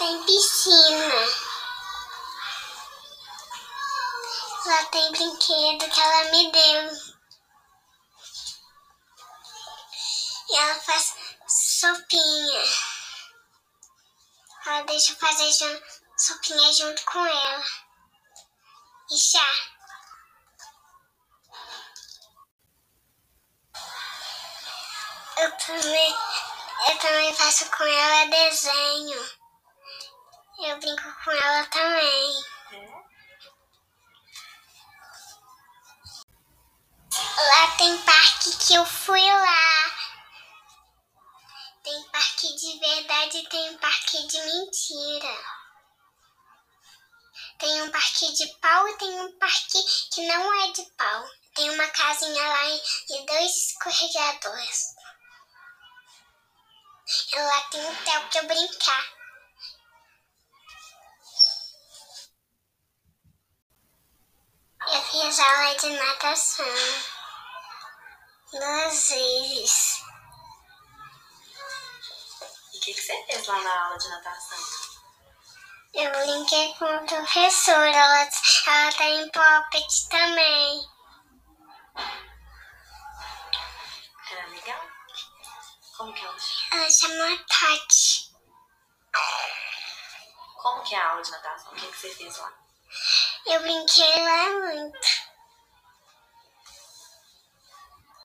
tem piscina. Lá tem brinquedo que ela me deu. E ela faz sopinha. Ela deixa eu fazer sopinha junto com ela. E chá. Eu também, eu também faço com ela desenho. Eu brinco com ela também. Lá tem parque que eu fui lá. Tem parque de verdade e tem parque de mentira. Tem um parque de pau e tem um parque que não é de pau. Tem uma casinha lá e dois escorregadores. Lá tem um tel pra eu brincar. Eu fiz aula de natação duas vezes. E o que, que você fez lá na aula de natação? Eu brinquei com a professora, ela, ela tá em poppet também. Era legal? Como que ela chama? Ela chama Tati. Como que é a aula de natação? O que, que você fez lá? Eu brinquei lá muito.